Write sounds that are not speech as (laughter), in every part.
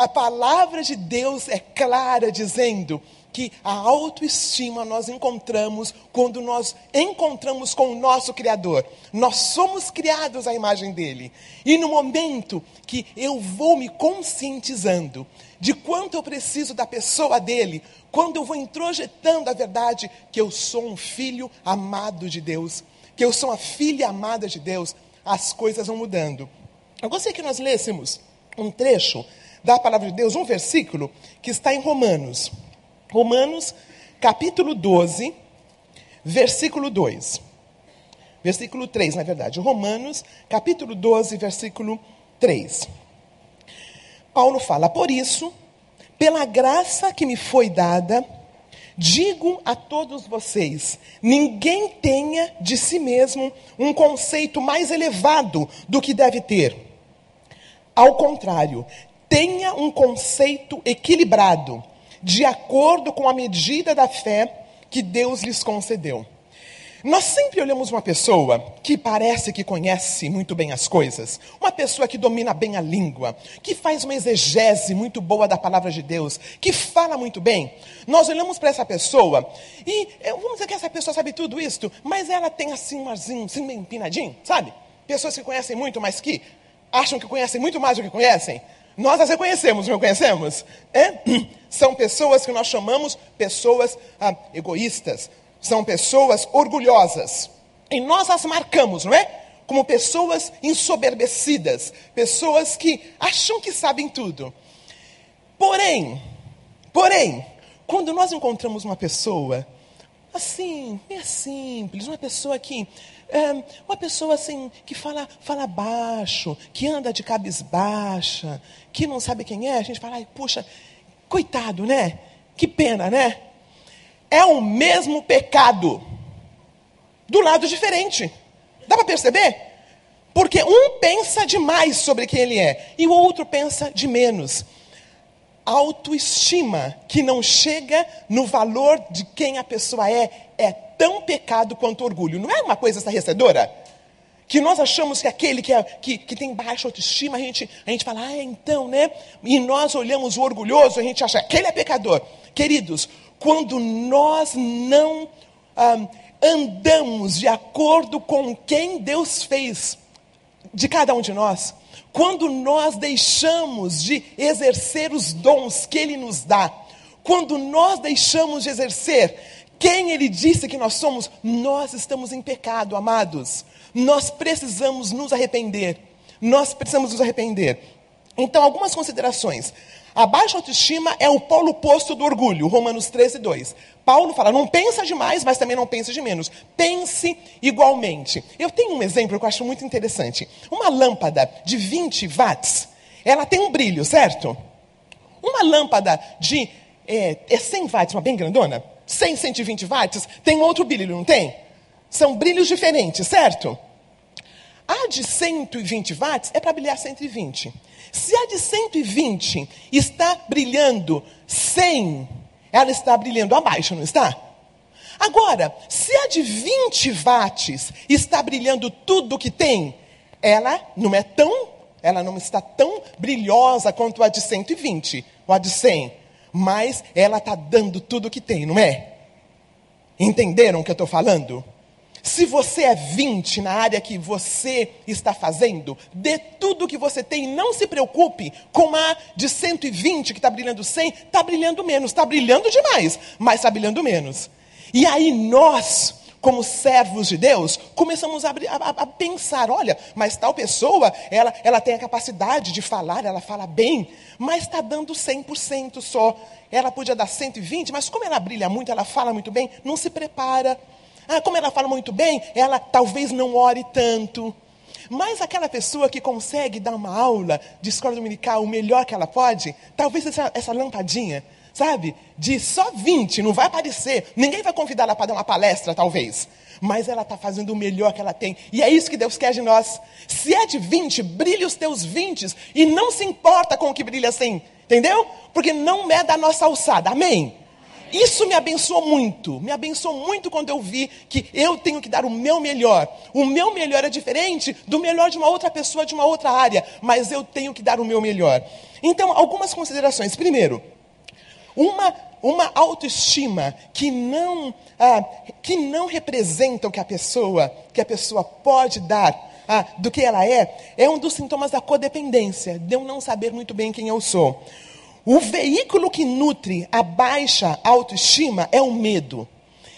A palavra de Deus é clara dizendo que a autoestima nós encontramos quando nós encontramos com o nosso Criador. Nós somos criados à imagem dele. E no momento que eu vou me conscientizando de quanto eu preciso da pessoa dele, quando eu vou introjetando a verdade que eu sou um filho amado de Deus, que eu sou uma filha amada de Deus, as coisas vão mudando. Eu gostaria que nós lêssemos um trecho da palavra de Deus, um versículo que está em Romanos. Romanos, capítulo 12, versículo 2. Versículo 3, na verdade. Romanos, capítulo 12, versículo 3. Paulo fala: Por isso, pela graça que me foi dada, digo a todos vocês: ninguém tenha de si mesmo um conceito mais elevado do que deve ter. Ao contrário, tenha um conceito equilibrado de acordo com a medida da fé que Deus lhes concedeu. Nós sempre olhamos uma pessoa que parece que conhece muito bem as coisas, uma pessoa que domina bem a língua, que faz uma exegese muito boa da palavra de Deus, que fala muito bem. Nós olhamos para essa pessoa e eh, vamos dizer que essa pessoa sabe tudo isso, mas ela tem assim um arzinho, assim meio empinadinho, sabe? Pessoas que conhecem muito, mas que acham que conhecem muito mais do que conhecem. Nós as reconhecemos, não conhecemos? É? (clears throat) São pessoas que nós chamamos pessoas ah, egoístas, são pessoas orgulhosas. E nós as marcamos, não é? Como pessoas ensoberbecidas, pessoas que acham que sabem tudo. Porém, porém, quando nós encontramos uma pessoa assim, é simples, uma pessoa que é, uma pessoa assim que fala, fala baixo, que anda de cabisbaixa, que não sabe quem é, a gente fala, ai, puxa, coitado, né? Que pena, né? É o mesmo pecado, do lado diferente. Dá para perceber? Porque um pensa demais sobre quem ele é e o outro pensa de menos. Autoestima que não chega no valor de quem a pessoa é, é tão pecado quanto orgulho. Não é uma coisa estarrecedora? Que nós achamos que aquele que, é, que, que tem baixa autoestima, a gente, a gente fala, ah, então, né? E nós olhamos o orgulhoso, a gente acha, aquele é pecador. Queridos, quando nós não ah, andamos de acordo com quem Deus fez de cada um de nós, quando nós deixamos de exercer os dons que Ele nos dá, quando nós deixamos de exercer quem ele disse que nós somos, nós estamos em pecado, amados. Nós precisamos nos arrepender. Nós precisamos nos arrepender. Então, algumas considerações. A baixa autoestima é o polo oposto do orgulho, Romanos 13, 2. Paulo fala, não pensa demais, mas também não pensa de menos. Pense igualmente. Eu tenho um exemplo que eu acho muito interessante. Uma lâmpada de 20 watts, ela tem um brilho, certo? Uma lâmpada de é, é 100 watts, uma bem grandona, 100, 120 watts, tem outro brilho, não tem? São brilhos diferentes, certo? A de 120 watts é para brilhar 120. Se a de 120 está brilhando 100, ela está brilhando abaixo, não está? Agora, se a de 20 watts está brilhando tudo o que tem, ela não é tão, ela não está tão brilhosa quanto a de 120 ou a de 100 mas ela está dando tudo o que tem, não é? Entenderam o que eu estou falando? Se você é 20 na área que você está fazendo, dê tudo o que você tem. Não se preocupe com a de 120 que está brilhando 100, está brilhando menos. Está brilhando demais, mas está brilhando menos. E aí nós como servos de Deus, começamos a, a, a, pensar: olha, mas tal pessoa, ela, ela tem a capacidade de falar, ela fala bem, mas está dando 100% só. Ela podia dar 120%, mas como ela brilha muito, ela fala muito bem, não se prepara. Ah, como ela fala muito bem, ela talvez não ore tanto. Mas aquela pessoa que consegue dar uma aula de escola dominical o melhor que ela pode, talvez essa, essa lampadinha sabe? De só 20, não vai aparecer. Ninguém vai convidar ela para dar uma palestra, talvez. Mas ela está fazendo o melhor que ela tem. E é isso que Deus quer de nós. Se é de 20, brilhe os teus 20 e não se importa com o que brilha 100. Entendeu? Porque não é da nossa alçada. Amém? isso me abençoou muito, me abençoou muito quando eu vi que eu tenho que dar o meu melhor. O meu melhor é diferente do melhor de uma outra pessoa de uma outra área, mas eu tenho que dar o meu melhor. Então, algumas considerações. Primeiro, uma, uma autoestima que não, ah, que não representa o que a pessoa, que a pessoa pode dar ah, do que ela é, é um dos sintomas da codependência, de eu não saber muito bem quem eu sou. O veículo que nutre a baixa autoestima é o medo.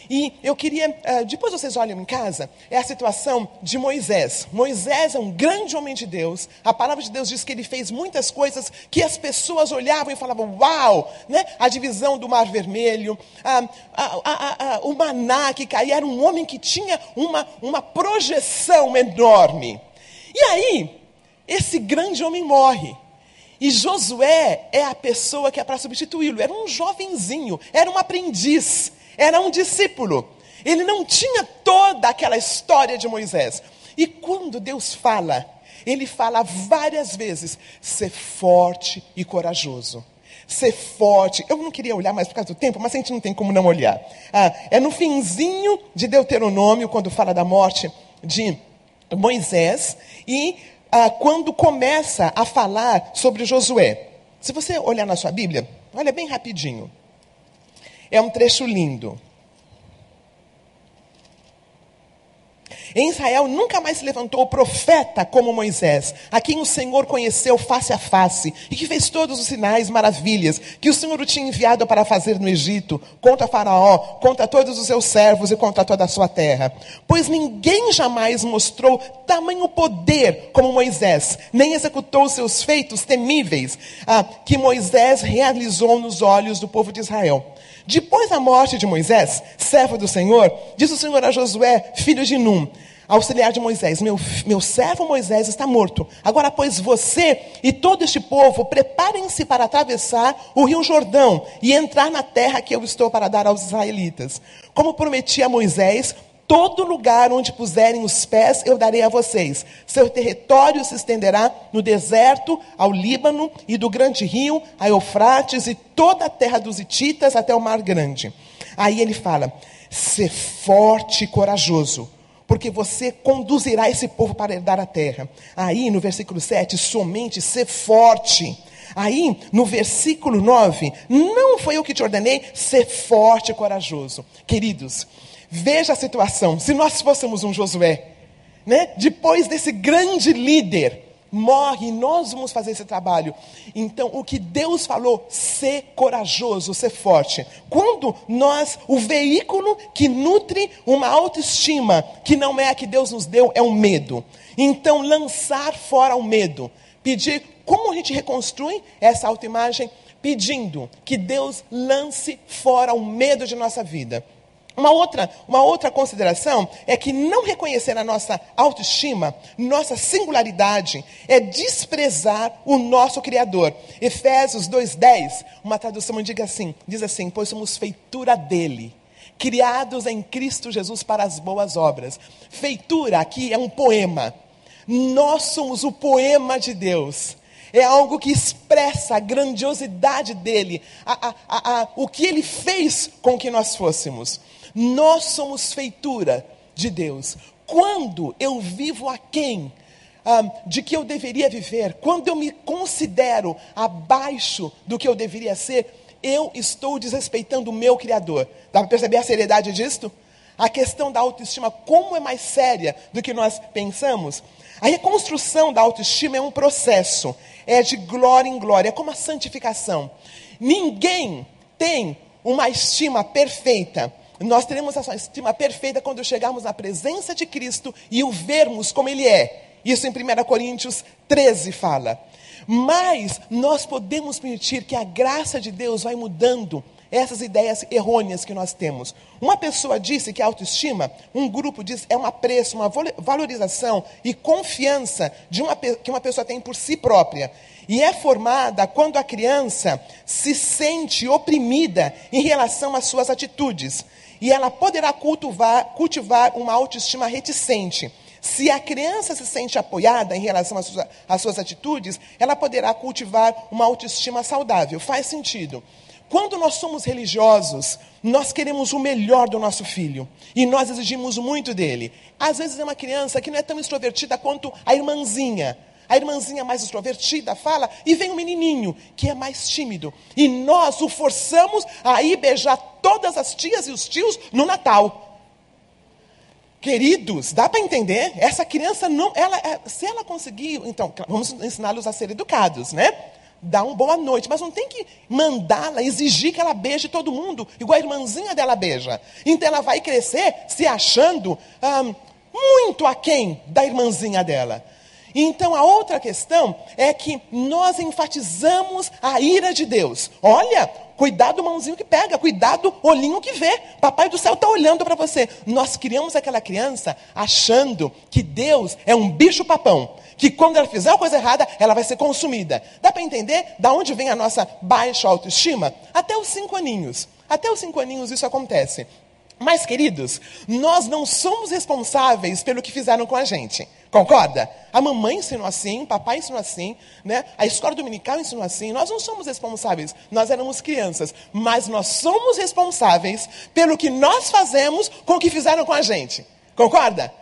E eu queria, ah, depois vocês olham em casa, é a situação de Moisés. Moisés é um grande homem de Deus. A palavra de Deus diz que ele fez muitas coisas que as pessoas olhavam e falavam, uau! Né? A divisão do Mar Vermelho, a, a, a, o maná que caía. Era um homem que tinha uma, uma projeção enorme. E aí, esse grande homem morre. E Josué é a pessoa que é para substituí-lo. Era um jovenzinho, era um aprendiz, era um discípulo. Ele não tinha toda aquela história de Moisés. E quando Deus fala, ele fala várias vezes: ser forte e corajoso. Ser forte. Eu não queria olhar mais por causa do tempo, mas a gente não tem como não olhar. Ah, é no finzinho de Deuteronômio, quando fala da morte de Moisés, e ah, quando começa a falar sobre Josué. Se você olhar na sua Bíblia, olha bem rapidinho. É um trecho lindo. Em Israel nunca mais se levantou profeta como Moisés, a quem o Senhor conheceu face a face, e que fez todos os sinais, maravilhas, que o Senhor o tinha enviado para fazer no Egito, contra Faraó, contra todos os seus servos e contra toda a sua terra. Pois ninguém jamais mostrou tamanho poder como Moisés, nem executou seus feitos temíveis ah, que Moisés realizou nos olhos do povo de Israel. Depois da morte de Moisés, servo do Senhor, disse o Senhor a Josué, filho de Num, auxiliar de Moisés: meu, meu servo Moisés está morto. Agora, pois você e todo este povo, preparem-se para atravessar o rio Jordão e entrar na terra que eu estou para dar aos israelitas. Como prometi a Moisés, Todo lugar onde puserem os pés eu darei a vocês. Seu território se estenderá no deserto, ao Líbano e do grande rio, a Eufrates e toda a terra dos Hititas até o Mar Grande. Aí ele fala: ser forte e corajoso, porque você conduzirá esse povo para herdar a terra. Aí no versículo 7, somente ser forte. Aí, no versículo 9, não foi eu que te ordenei, ser forte e corajoso. Queridos, Veja a situação. Se nós fôssemos um Josué, né? depois desse grande líder, morre e nós vamos fazer esse trabalho. Então, o que Deus falou, ser corajoso, ser forte. Quando nós, o veículo que nutre uma autoestima, que não é a que Deus nos deu, é o medo. Então, lançar fora o medo. Pedir, como a gente reconstrui essa autoimagem? Pedindo que Deus lance fora o medo de nossa vida. Uma outra, uma outra consideração é que não reconhecer a nossa autoestima, nossa singularidade, é desprezar o nosso Criador. Efésios 2,10, uma tradução diz assim, diz assim, pois somos feitura dele, criados em Cristo Jesus para as boas obras. Feitura aqui é um poema. Nós somos o poema de Deus. É algo que expressa a grandiosidade dele, a, a, a, o que ele fez com que nós fôssemos. Nós somos feitura de Deus. Quando eu vivo aquém um, de que eu deveria viver, quando eu me considero abaixo do que eu deveria ser, eu estou desrespeitando o meu Criador. Dá para perceber a seriedade disto? A questão da autoestima, como é mais séria do que nós pensamos? A reconstrução da autoestima é um processo, é de glória em glória, é como a santificação. Ninguém tem uma estima perfeita nós teremos essa estima perfeita quando chegarmos na presença de Cristo e o vermos como Ele é. Isso em 1 Coríntios 13 fala. Mas nós podemos permitir que a graça de Deus vai mudando essas ideias errôneas que nós temos. Uma pessoa disse que a autoestima, um grupo diz, é um apreço, uma valorização e confiança de uma, que uma pessoa tem por si própria. E é formada quando a criança se sente oprimida em relação às suas atitudes e ela poderá cultivar, cultivar uma autoestima reticente. Se a criança se sente apoiada em relação às suas, às suas atitudes, ela poderá cultivar uma autoestima saudável. Faz sentido. quando nós somos religiosos, nós queremos o melhor do nosso filho e nós exigimos muito dele. Às vezes é uma criança que não é tão extrovertida quanto a irmãzinha. A irmãzinha mais extrovertida fala e vem o um menininho que é mais tímido. E nós o forçamos a ir beijar todas as tias e os tios no Natal. Queridos, dá para entender? Essa criança não, ela, é, se ela conseguir, então vamos ensiná-los a ser educados, né? Dá uma boa noite, mas não tem que mandá-la, exigir que ela beije todo mundo, igual a irmãzinha dela beija. Então ela vai crescer se achando hum, muito aquém da irmãzinha dela. Então a outra questão é que nós enfatizamos a ira de Deus. Olha, cuidado mãozinho que pega, cuidado olhinho que vê. Papai do céu está olhando para você. Nós criamos aquela criança achando que Deus é um bicho papão, que quando ela fizer uma coisa errada, ela vai ser consumida. Dá para entender da onde vem a nossa baixa autoestima? Até os cinco aninhos. Até os cinco aninhos isso acontece. Mas, queridos, nós não somos responsáveis pelo que fizeram com a gente. Concorda? A mamãe ensinou assim, papai ensinou assim, né? a escola dominical ensinou assim. Nós não somos responsáveis, nós éramos crianças, mas nós somos responsáveis pelo que nós fazemos com o que fizeram com a gente. Concorda?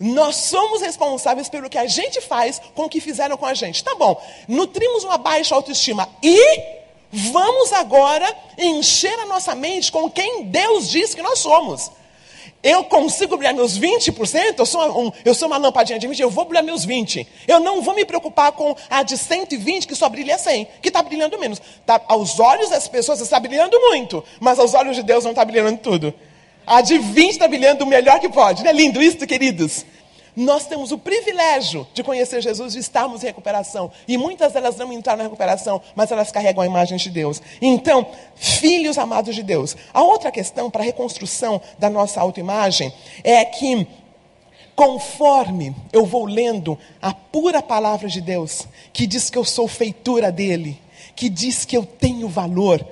Nós somos responsáveis pelo que a gente faz com o que fizeram com a gente. Tá bom, nutrimos uma baixa autoestima e vamos agora encher a nossa mente com quem Deus diz que nós somos. Eu consigo brilhar meus 20%, eu sou, um, eu sou uma lampadinha de 20%, eu vou brilhar meus 20%. Eu não vou me preocupar com a de 120 que só brilha 100, que está brilhando menos. Tá, aos olhos das pessoas está brilhando muito, mas aos olhos de Deus não está brilhando tudo. A de 20 está brilhando o melhor que pode. Não é lindo isso, queridos? Nós temos o privilégio de conhecer Jesus e estarmos em recuperação. E muitas delas não entraram na recuperação, mas elas carregam a imagem de Deus. Então, filhos amados de Deus. A outra questão para a reconstrução da nossa autoimagem é que conforme eu vou lendo a pura palavra de Deus, que diz que eu sou feitura dele, que diz que eu tenho valor,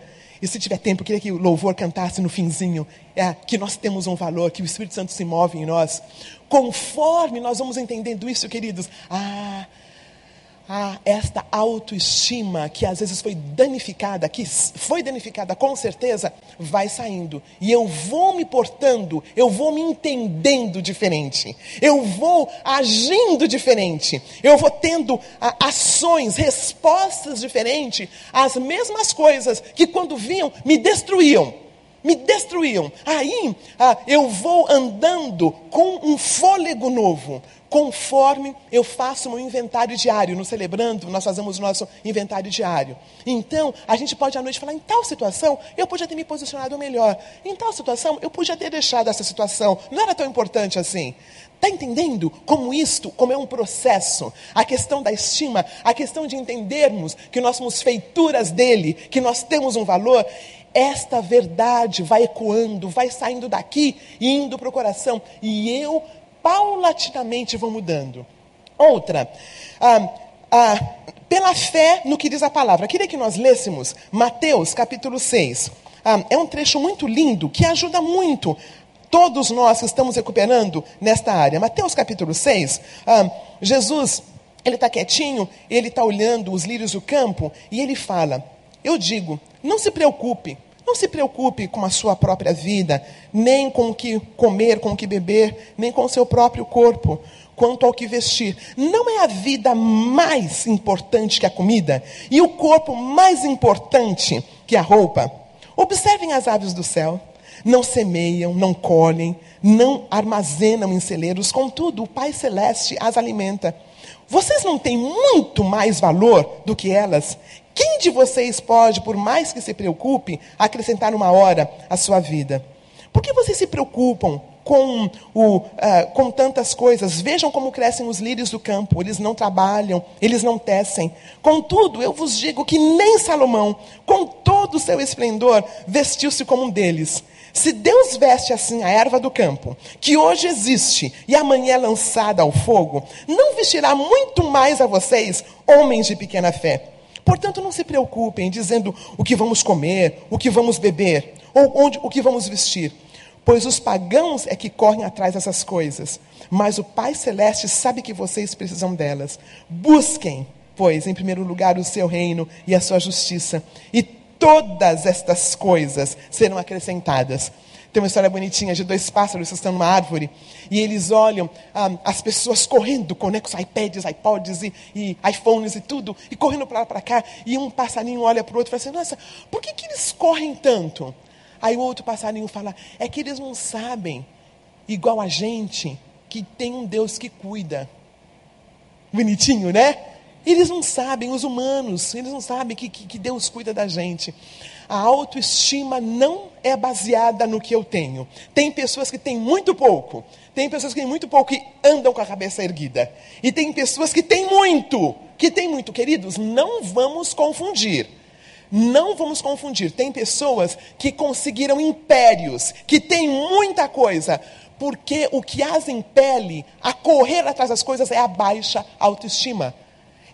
e se tiver tempo, eu queria que o louvor cantasse no finzinho. É, que nós temos um valor, que o Espírito Santo se move em nós. Conforme nós vamos entendendo isso, queridos, ah, ah, esta autoestima que às vezes foi danificada, que foi danificada com certeza, vai saindo. E eu vou me portando, eu vou me entendendo diferente, eu vou agindo diferente, eu vou tendo ah, ações, respostas diferentes. Às mesmas coisas que quando vinham me destruíam me destruíam. Aí ah, eu vou andando com um fôlego novo, conforme eu faço meu inventário diário. No Celebrando, nós fazemos o nosso inventário diário. Então, a gente pode à noite falar: em tal situação, eu podia ter me posicionado melhor. Em tal situação, eu podia ter deixado essa situação. Não era tão importante assim. Está entendendo como isto, como é um processo? A questão da estima, a questão de entendermos que nós somos feituras dele, que nós temos um valor esta verdade vai ecoando, vai saindo daqui indo para o coração. E eu, paulatinamente, vou mudando. Outra, ah, ah, pela fé no que diz a palavra. Queria que nós lêssemos Mateus capítulo 6. Ah, é um trecho muito lindo que ajuda muito todos nós que estamos recuperando nesta área. Mateus capítulo 6, ah, Jesus, ele está quietinho, ele está olhando os lírios do campo e ele fala: Eu digo, não se preocupe, não se preocupe com a sua própria vida, nem com o que comer, com o que beber, nem com o seu próprio corpo, quanto ao que vestir. Não é a vida mais importante que a comida e o corpo mais importante que a roupa. Observem as aves do céu. Não semeiam, não colhem, não armazenam em celeiros, contudo, o Pai Celeste as alimenta. Vocês não têm muito mais valor do que elas? Quem de vocês pode, por mais que se preocupe, acrescentar uma hora à sua vida? Por que vocês se preocupam com, o, uh, com tantas coisas? Vejam como crescem os lírios do campo. Eles não trabalham, eles não tecem. Contudo, eu vos digo que nem Salomão, com todo o seu esplendor, vestiu-se como um deles. Se Deus veste assim a erva do campo, que hoje existe e amanhã é lançada ao fogo, não vestirá muito mais a vocês, homens de pequena fé. Portanto, não se preocupem dizendo o que vamos comer, o que vamos beber, ou onde, o que vamos vestir. Pois os pagãos é que correm atrás dessas coisas. Mas o Pai Celeste sabe que vocês precisam delas. Busquem, pois, em primeiro lugar, o seu reino e a sua justiça. E todas estas coisas serão acrescentadas. Tem uma história bonitinha de dois pássaros que estão numa árvore e eles olham ah, as pessoas correndo com, né, iPads, iPods e, e iPhones e tudo, e correndo para lá para cá. E um passarinho olha para o outro e fala assim: Nossa, por que, que eles correm tanto? Aí o outro passarinho fala: É que eles não sabem, igual a gente, que tem um Deus que cuida. Bonitinho, né? Eles não sabem, os humanos, eles não sabem que, que, que, Deus cuida da gente. A autoestima não é baseada no que eu tenho. Tem pessoas que têm muito pouco. Tem pessoas que têm muito pouco e andam com a cabeça erguida. E tem pessoas que têm muito. Que têm muito. Queridos, não vamos confundir. Não vamos confundir. Tem pessoas que conseguiram impérios, que têm muita coisa, porque o que as impele a correr atrás das coisas é a baixa autoestima.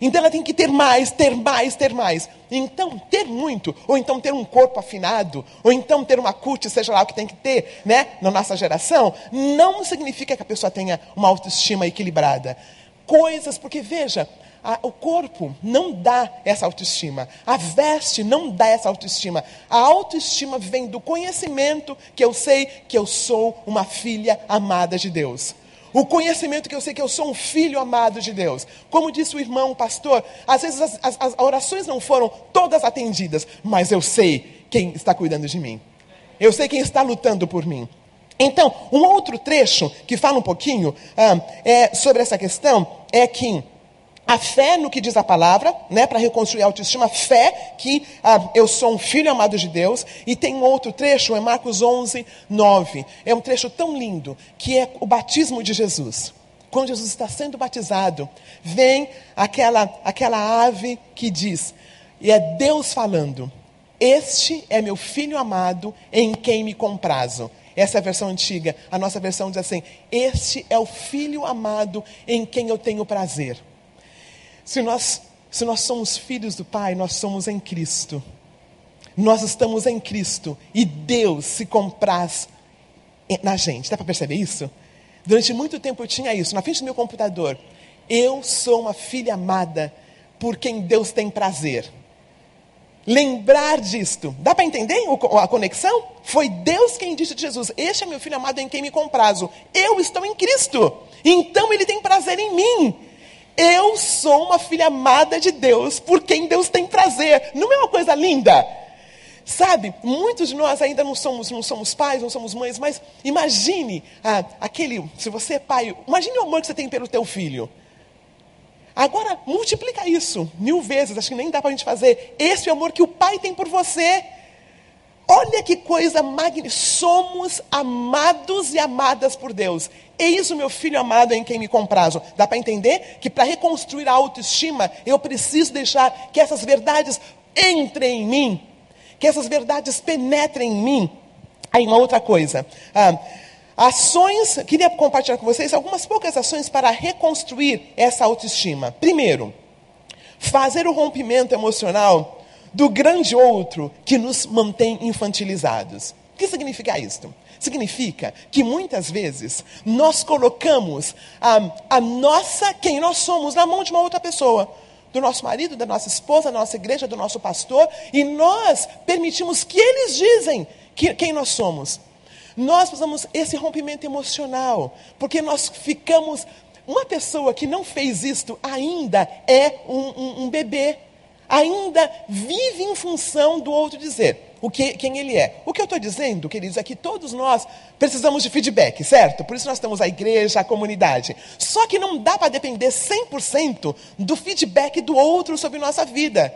Então ela tem que ter mais, ter mais, ter mais. Então, ter muito, ou então ter um corpo afinado, ou então ter uma cut, seja lá o que tem que ter, né, na nossa geração, não significa que a pessoa tenha uma autoestima equilibrada. Coisas, porque veja, a, o corpo não dá essa autoestima. A veste não dá essa autoestima. A autoestima vem do conhecimento que eu sei que eu sou uma filha amada de Deus. O conhecimento que eu sei que eu sou um filho amado de Deus. Como disse o irmão, o pastor, às vezes as, as, as orações não foram todas atendidas, mas eu sei quem está cuidando de mim. Eu sei quem está lutando por mim. Então, um outro trecho que fala um pouquinho ah, é, sobre essa questão é que a fé no que diz a palavra, né, para reconstruir a autoestima, fé que ah, eu sou um filho amado de Deus. E tem outro trecho, é Marcos 11, 9. É um trecho tão lindo, que é o batismo de Jesus. Quando Jesus está sendo batizado, vem aquela, aquela ave que diz, e é Deus falando: Este é meu filho amado em quem me comprazo. Essa é a versão antiga. A nossa versão diz assim: Este é o filho amado em quem eu tenho prazer. Se nós, se nós somos filhos do Pai, nós somos em Cristo. Nós estamos em Cristo e Deus se compraz na gente. Dá para perceber isso? Durante muito tempo eu tinha isso, na frente do meu computador. Eu sou uma filha amada por quem Deus tem prazer. Lembrar disto. Dá para entender a conexão? Foi Deus quem disse de Jesus: Este é meu filho amado em quem me comprazo. Eu estou em Cristo. Então ele tem prazer em mim. Eu sou uma filha amada de Deus, por quem Deus tem prazer. Não é uma coisa linda? Sabe, muitos de nós ainda não somos, não somos pais, não somos mães, mas imagine ah, aquele, se você é pai, imagine o amor que você tem pelo teu filho. Agora, multiplica isso mil vezes, acho que nem dá para a gente fazer. Esse é o amor que o pai tem por você. Olha que coisa magnífica. Somos amados e amadas por Deus. Eis o meu filho amado em quem me comprazo. Dá para entender que para reconstruir a autoestima, eu preciso deixar que essas verdades entrem em mim, que essas verdades penetrem em mim. Aí, uma outra coisa. Ah, ações, queria compartilhar com vocês algumas poucas ações para reconstruir essa autoestima. Primeiro, fazer o rompimento emocional do grande outro que nos mantém infantilizados. O que significa isto? Significa que muitas vezes nós colocamos a, a nossa, quem nós somos, na mão de uma outra pessoa. Do nosso marido, da nossa esposa, da nossa igreja, do nosso pastor, e nós permitimos que eles dizem que, quem nós somos. Nós precisamos esse rompimento emocional, porque nós ficamos. Uma pessoa que não fez isto ainda é um, um, um bebê ainda vive em função do outro dizer o que, quem ele é. O que eu estou dizendo, queridos, é que todos nós precisamos de feedback, certo? Por isso nós temos a igreja, a comunidade. Só que não dá para depender 100% do feedback do outro sobre nossa vida.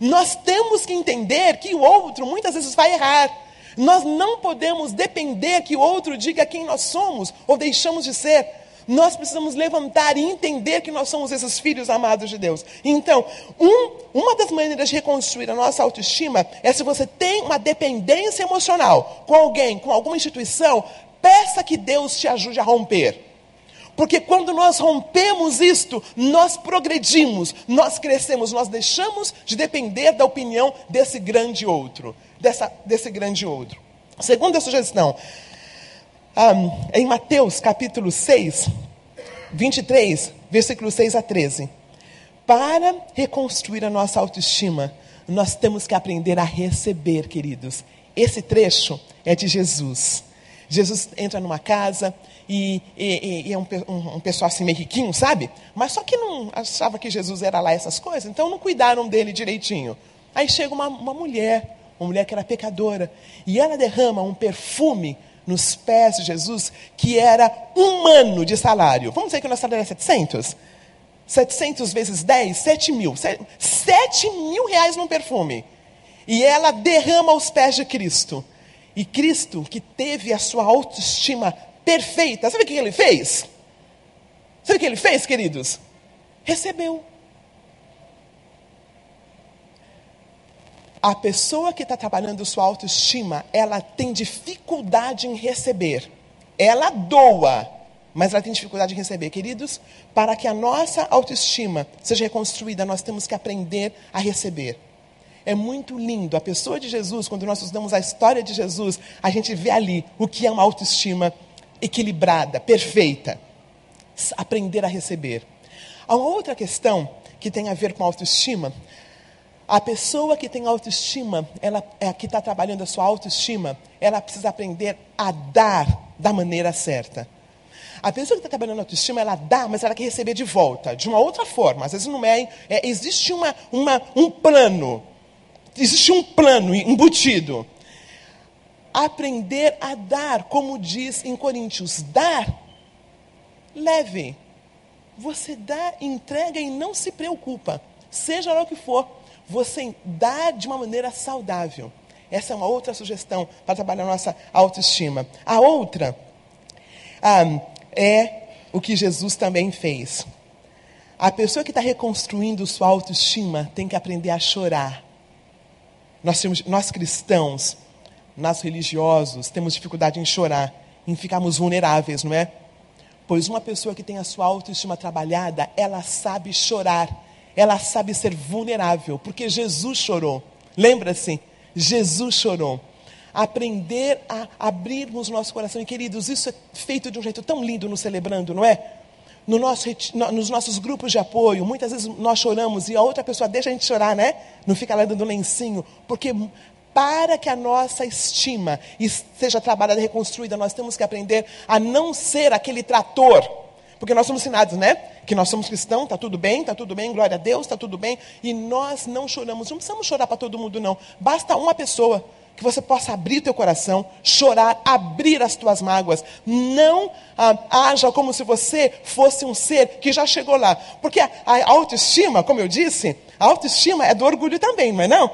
Nós temos que entender que o outro muitas vezes vai errar. Nós não podemos depender que o outro diga quem nós somos ou deixamos de ser. Nós precisamos levantar e entender que nós somos esses filhos amados de Deus. Então, um, uma das maneiras de reconstruir a nossa autoestima é se você tem uma dependência emocional com alguém, com alguma instituição, peça que Deus te ajude a romper. Porque quando nós rompemos isto, nós progredimos, nós crescemos, nós deixamos de depender da opinião desse grande outro, dessa, desse grande outro. Segunda sugestão, um, em Mateus capítulo 6, 23, versículos 6 a 13. Para reconstruir a nossa autoestima, nós temos que aprender a receber, queridos. Esse trecho é de Jesus. Jesus entra numa casa e, e, e é um, um, um, pessoal assim meio riquinho, sabe? Mas só que não achava que Jesus era lá essas coisas, então não cuidaram dele direitinho. Aí chega uma, uma mulher, uma mulher que era pecadora, e ela derrama um perfume nos pés de Jesus que era um ano de salário. Vamos dizer que o nosso salário é 700? 700 vezes 10, 7 mil. 7 mil reais num perfume. E ela derrama aos pés de Cristo. E Cristo, que teve a sua autoestima perfeita, sabe o que ele fez? Sabe o que ele fez, queridos? Recebeu. A pessoa que está trabalhando sua autoestima, ela tem dificuldade em receber. Ela doa, mas ela tem dificuldade em receber. Queridos, para que a nossa autoestima seja reconstruída, nós temos que aprender a receber. É muito lindo. A pessoa de Jesus, quando nós estudamos a história de Jesus, a gente vê ali o que é uma autoestima equilibrada, perfeita. Aprender a receber. Há outra questão que tem a ver com autoestima. A pessoa que tem autoestima, ela é, que está trabalhando a sua autoestima, ela precisa aprender a dar da maneira certa. A pessoa que está trabalhando a autoestima, ela dá, mas ela quer receber de volta, de uma outra forma. Às vezes não é. é existe uma, uma, um plano existe um plano embutido. Aprender a dar, como diz em Coríntios, dar leve. Você dá, entrega e não se preocupa. Seja lá o que for, você dá de uma maneira saudável. Essa é uma outra sugestão para trabalhar a nossa autoestima. A outra ah, é o que Jesus também fez. A pessoa que está reconstruindo sua autoestima tem que aprender a chorar. Nós, temos, nós cristãos, nós religiosos, temos dificuldade em chorar, em ficarmos vulneráveis, não é? Pois uma pessoa que tem a sua autoestima trabalhada, ela sabe chorar, ela sabe ser vulnerável, porque Jesus chorou. Lembra-se? Jesus chorou. Aprender a abrirmos nosso coração. E queridos, isso é feito de um jeito tão lindo no celebrando, não é? no nosso, nos nossos grupos de apoio, muitas vezes nós choramos e a outra pessoa deixa a gente chorar, né? Não fica lá dando lencinho, porque para que a nossa estima seja trabalhada e reconstruída, nós temos que aprender a não ser aquele trator. Porque nós somos ensinados, né? Que nós somos cristãos, está tudo bem, está tudo bem, glória a Deus, está tudo bem. E nós não choramos. Não precisamos chorar para todo mundo, não. Basta uma pessoa que você possa abrir teu coração, chorar, abrir as tuas mágoas. Não ah, haja como se você fosse um ser que já chegou lá. Porque a, a, autoestima, como eu disse, a autoestima é do orgulho também, não é não?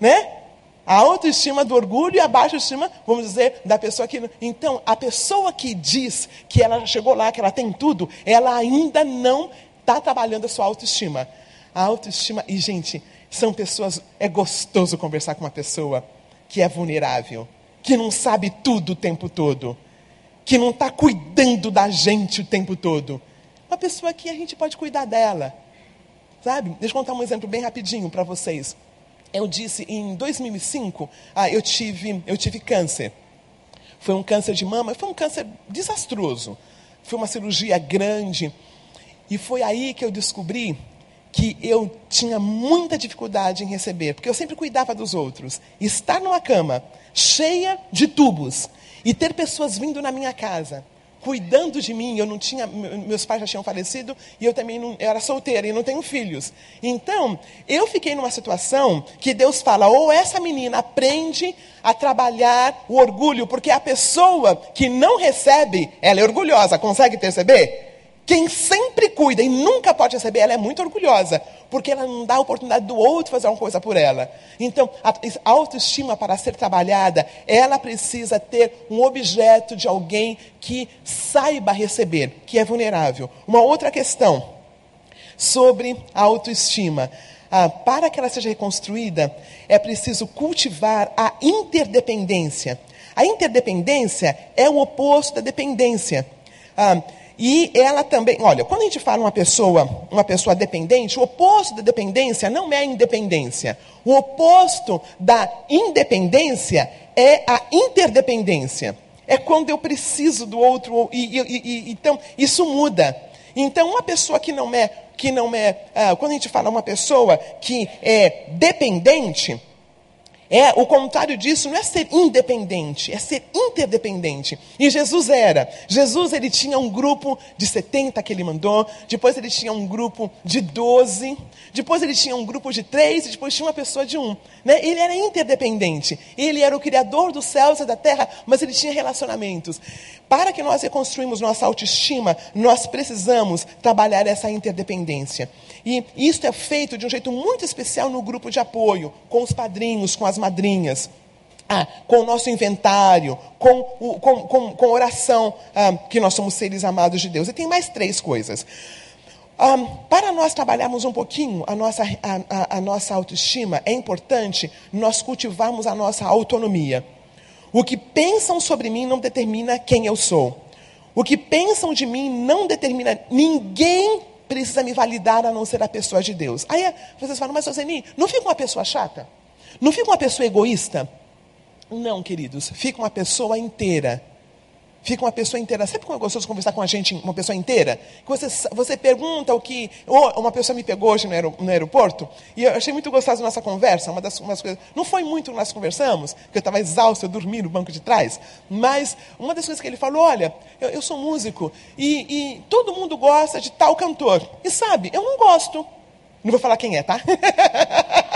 Né? A autoestima do orgulho e a baixa estima, vamos dizer, da pessoa que. Então, a pessoa que diz que ela chegou lá, que ela tem tudo, ela ainda não está trabalhando a sua autoestima. A autoestima, e gente, são pessoas. É gostoso conversar com uma pessoa que é vulnerável, que não sabe tudo o tempo todo, que não está cuidando da gente o tempo todo. Uma pessoa que a gente pode cuidar dela. Sabe? Deixa eu contar um exemplo bem rapidinho para vocês. Eu disse, em 2005, ah, eu, tive, eu tive câncer. Foi um câncer de mama, foi um câncer desastroso. Foi uma cirurgia grande. E foi aí que eu descobri que eu tinha muita dificuldade em receber, porque eu sempre cuidava dos outros. Estar numa cama cheia de tubos e ter pessoas vindo na minha casa cuidando de mim, eu não tinha, meus pais já tinham falecido e eu também não, eu era solteira e não tenho filhos. Então, eu fiquei numa situação que Deus fala: ou essa menina aprende a trabalhar o orgulho, porque a pessoa que não recebe, ela é orgulhosa, consegue perceber? Quem sempre cuida e nunca pode receber, ela é muito orgulhosa, porque ela não dá a oportunidade do outro fazer uma coisa por ela. Então, a autoestima, para ser trabalhada, ela precisa ter um objeto de alguém que saiba receber, que é vulnerável. Uma outra questão sobre a autoestima. Ah, para que ela seja reconstruída, é preciso cultivar a interdependência. A interdependência é o oposto da dependência. Ah, e ela também, olha, quando a gente fala uma pessoa, uma pessoa dependente, o oposto da dependência não é a independência. O oposto da independência é a interdependência. É quando eu preciso do outro e, e, e então isso muda. Então uma pessoa que não é que não é. Ah, quando a gente fala uma pessoa que é dependente, é, o contrário disso não é ser independente, é ser interdependente. E Jesus era. Jesus ele tinha um grupo de 70 que ele mandou, depois ele tinha um grupo de 12, depois ele tinha um grupo de 3 e depois tinha uma pessoa de um. Né? Ele era interdependente. Ele era o criador dos céus e da terra, mas ele tinha relacionamentos. Para que nós reconstruímos nossa autoestima, nós precisamos trabalhar essa interdependência. E isso é feito de um jeito muito especial no grupo de apoio, com os padrinhos, com as madrinhas. Ah, com o nosso inventário, com, o, com, com, com oração, ah, que nós somos seres amados de Deus. E tem mais três coisas. Ah, para nós trabalharmos um pouquinho a nossa, a, a, a nossa autoestima, é importante nós cultivarmos a nossa autonomia. O que pensam sobre mim não determina quem eu sou. O que pensam de mim não determina ninguém precisa me validar a não ser a pessoa de Deus. Aí vocês falam, mas Zeni, não fica uma pessoa chata? Não fica uma pessoa egoísta? Não, queridos, fica uma pessoa inteira. Fica uma pessoa inteira. Sabe como é gostoso conversar com a gente, uma pessoa inteira? Você, você pergunta o que. uma pessoa me pegou hoje no, aeroporto, e eu achei muito gostosa a nossa conversa. Uma das coisas. Não foi muito que nós conversamos, porque eu estava exausto, eu dormi no banco de trás. Mas uma das coisas que ele falou: olha, eu, eu sou músico, e, e todo mundo gosta de tal cantor. E sabe, eu não gosto. Não vou falar quem é, tá? (laughs)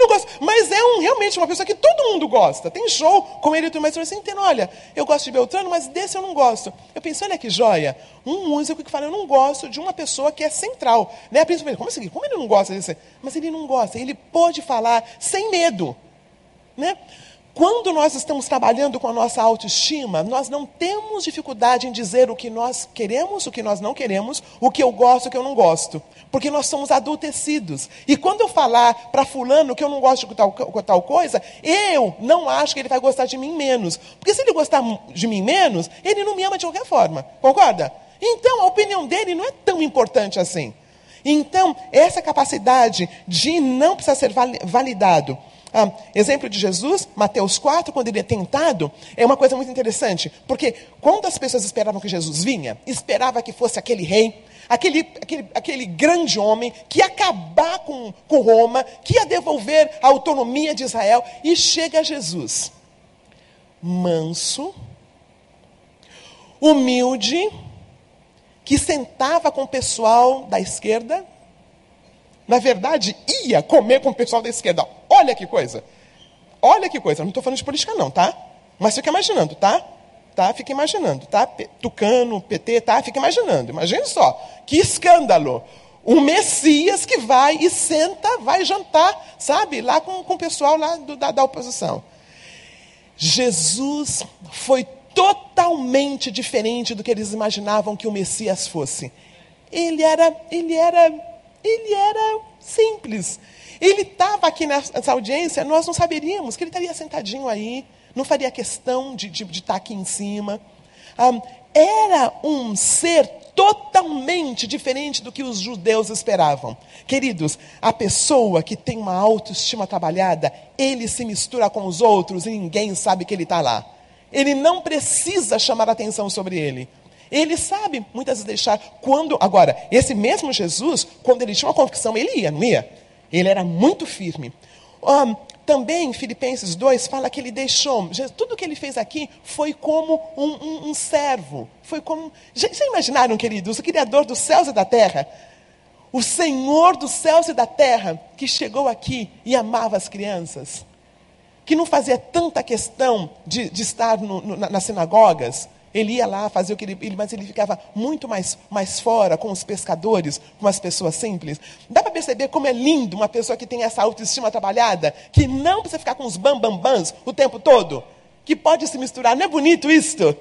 Não gosto. Mas é um, realmente uma pessoa que todo mundo gosta. Tem show com ele e tudo mais. Você entende? Olha, eu gosto de Beltrano, mas desse eu não gosto. Eu pensei, olha que joia. Um músico que fala, eu não gosto de uma pessoa que é central. Né? Principalmente, como assim? Como ele não gosta disso? Mas ele não gosta. Ele pode falar sem medo. Né? Quando nós estamos trabalhando com a nossa autoestima, nós não temos dificuldade em dizer o que nós queremos, o que nós não queremos, o que eu gosto, o que eu não gosto. Porque nós somos adultecidos. E quando eu falar para fulano que eu não gosto de tal, tal coisa, eu não acho que ele vai gostar de mim menos. Porque se ele gostar de mim menos, ele não me ama de qualquer forma. Concorda? Então, a opinião dele não é tão importante assim. Então, essa capacidade de não precisar ser validado ah, exemplo de Jesus, Mateus 4, quando ele é tentado, é uma coisa muito interessante, porque quando as pessoas esperavam que Jesus vinha, esperava que fosse aquele rei, aquele, aquele, aquele grande homem que ia acabar com, com Roma, que ia devolver a autonomia de Israel, e chega Jesus, manso, humilde, que sentava com o pessoal da esquerda, na verdade, ia comer com o pessoal da esquerda. Olha que coisa. Olha que coisa. Não estou falando de política, não, tá? Mas fica imaginando, tá? Tá? Fica imaginando, tá? Tucano, PT, tá? Fica imaginando. Imagine só. Que escândalo. Um Messias que vai e senta, vai jantar, sabe? Lá com, com o pessoal lá do, da, da oposição. Jesus foi totalmente diferente do que eles imaginavam que o Messias fosse. Ele era, ele era ele era simples. Ele estava aqui nessa audiência, nós não saberíamos que ele estaria sentadinho aí, não faria questão de, de, de estar aqui em cima. Um, era um ser totalmente diferente do que os judeus esperavam. Queridos, a pessoa que tem uma autoestima trabalhada, ele se mistura com os outros e ninguém sabe que ele está lá. Ele não precisa chamar atenção sobre ele. Ele sabe muitas vezes deixar quando. Agora, esse mesmo Jesus, quando ele tinha uma convicção, ele ia, não ia? Ele era muito firme. Um, também, Filipenses 2 fala que ele deixou. Tudo que ele fez aqui foi como um, um, um servo. Foi como. Já, já imaginaram, queridos, o Criador dos céus e da terra? O Senhor dos céus e da terra, que chegou aqui e amava as crianças, que não fazia tanta questão de, de estar no, no, nas sinagogas, ele ia lá fazer o que ele, mas ele ficava muito mais, mais fora com os pescadores, com as pessoas simples. Dá para perceber como é lindo uma pessoa que tem essa autoestima trabalhada, que não precisa ficar com os bambambãs o tempo todo, que pode se misturar. Não é bonito isto?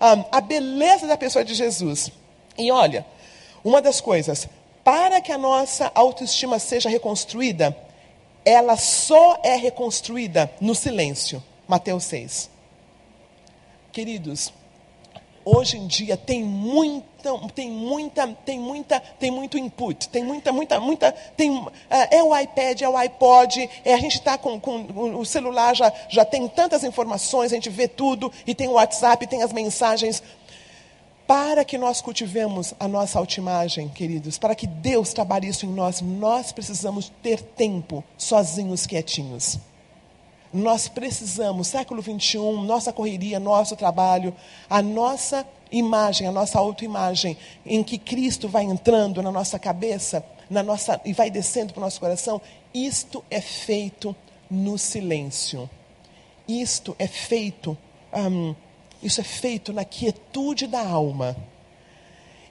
Um, a beleza da pessoa de Jesus. E olha, uma das coisas, para que a nossa autoestima seja reconstruída, ela só é reconstruída no silêncio. Mateus 6. Queridos, hoje em dia tem muita, tem muita, tem muita, tem muito input, tem muita, muita, muita, tem, é, é o iPad, é o iPod, é, a gente está com, com o celular já, já tem tantas informações, a gente vê tudo e tem o WhatsApp, tem as mensagens. Para que nós cultivemos a nossa autoimagem, queridos, para que Deus trabalhe isso em nós, nós precisamos ter tempo sozinhos, quietinhos. Nós precisamos, século 21, nossa correria, nosso trabalho, a nossa imagem, a nossa autoimagem, em que Cristo vai entrando na nossa cabeça na nossa, e vai descendo para o nosso coração, isto é feito no silêncio. Isto é feito, isso é feito na quietude da alma.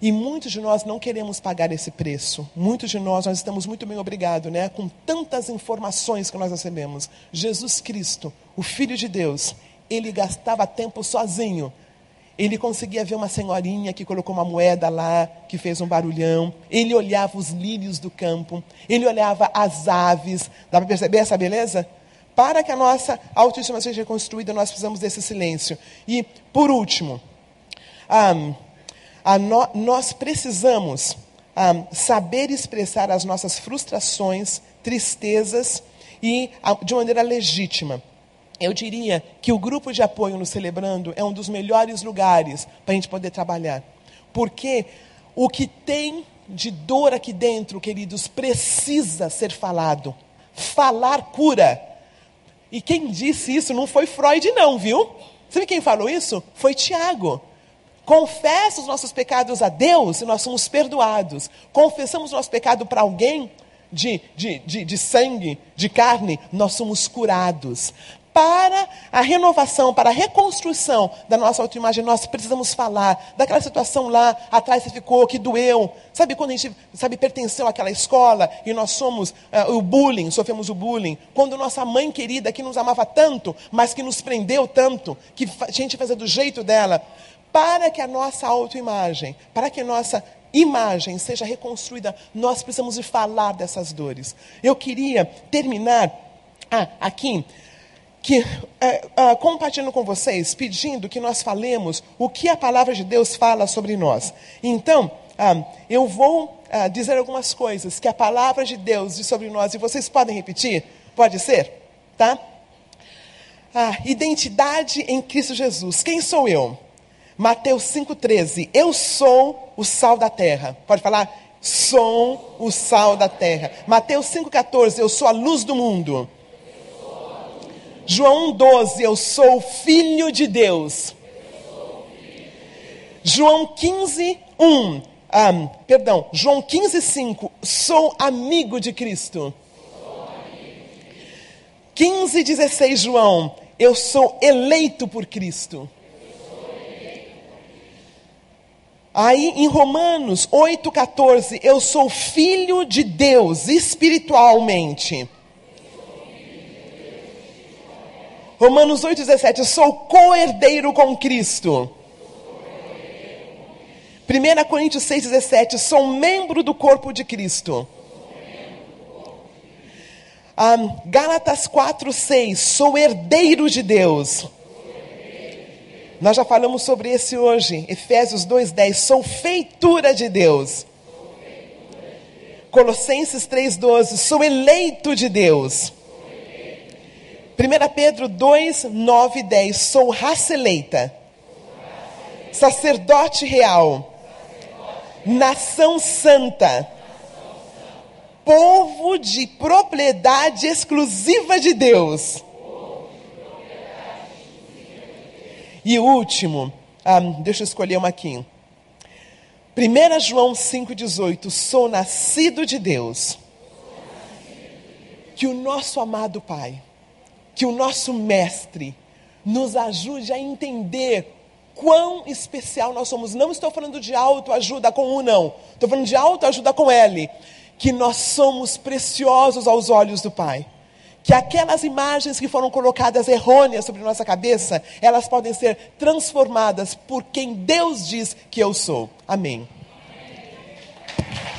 E muitos de nós não queremos pagar esse preço. Muitos de nós, nós estamos muito bem obrigados, né? Com tantas informações que nós recebemos. Jesus Cristo, o Filho de Deus, ele gastava tempo sozinho. Ele conseguia ver uma senhorinha que colocou uma moeda lá, que fez um barulhão. Ele olhava os lírios do campo. Ele olhava as aves. Dá para perceber essa beleza? Para que a nossa autoestima seja reconstruída, nós precisamos desse silêncio. E, por último, um, no, nós precisamos saber expressar as nossas frustrações, tristezas e de maneira legítima. Eu diria que o grupo de apoio no Celebrando é um dos melhores lugares para a gente poder trabalhar. Porque o que tem de dor aqui dentro, queridos, precisa ser falado. Falar cura. E quem disse isso não foi Freud, não, viu? Sabe quem falou isso? Foi Tiago. Confessa os nossos pecados a Deus e nós somos perdoados. Confessamos o nosso pecado para alguém de, de, de, de, sangue, de carne, nós somos curados. Para a renovação, para a reconstrução da nossa autoimagem, nós precisamos falar daquela situação lá atrás que ficou, que doeu. Sabe quando a gente sabe, pertenceu àquela escola e nós somos uh, o bullying, sofremos o bullying? Quando nossa mãe querida, que nos amava tanto, mas que nos prendeu tanto, que a gente fazia do jeito dela, para que a nossa autoimagem, para que a nossa imagem seja reconstruída, nós precisamos de falar dessas dores. Eu queria terminar ah, aqui que é, é, compartilhando com vocês, pedindo que nós falemos o que a palavra de Deus fala sobre nós. Então, ah, eu vou ah, dizer algumas coisas que a palavra de Deus diz sobre nós e vocês podem repetir? Pode ser? Tá? Ah, identidade em Cristo Jesus. Quem sou eu? Mateus 5,13. Eu sou o sal da terra. Pode falar? Sou o sal da terra. Mateus 5,14. Eu sou a luz do mundo. João 1,12. Eu sou filho de Deus. João 15, 1. Um, perdão, João 15, 5. Sou amigo de Cristo. 15, 16, João. Eu sou eleito por Cristo. Aí em Romanos 8,14, eu sou filho de Deus espiritualmente. Romanos 8,17, eu sou co-herdeiro com Cristo. 1 Coríntios 6,17, sou membro do corpo de Cristo. Um, Gálatas 4,6, sou herdeiro de Deus. Nós já falamos sobre esse hoje. Efésios 2:10, sou feitura de Deus. Colossenses 3:12, sou eleito de Deus. 1 Pedro 2, 9 e 10, sou raça eleita. Sacerdote real. Nação santa. Povo de propriedade exclusiva de Deus E o último, ah, deixa eu escolher uma aqui. 1 João 5,18: Sou nascido de Deus. Que o nosso amado Pai, que o nosso Mestre, nos ajude a entender quão especial nós somos. Não estou falando de autoajuda com um, não. Estou falando de autoajuda com L. Que nós somos preciosos aos olhos do Pai que aquelas imagens que foram colocadas errôneas sobre nossa cabeça, elas podem ser transformadas por quem Deus diz que eu sou. Amém. Amém.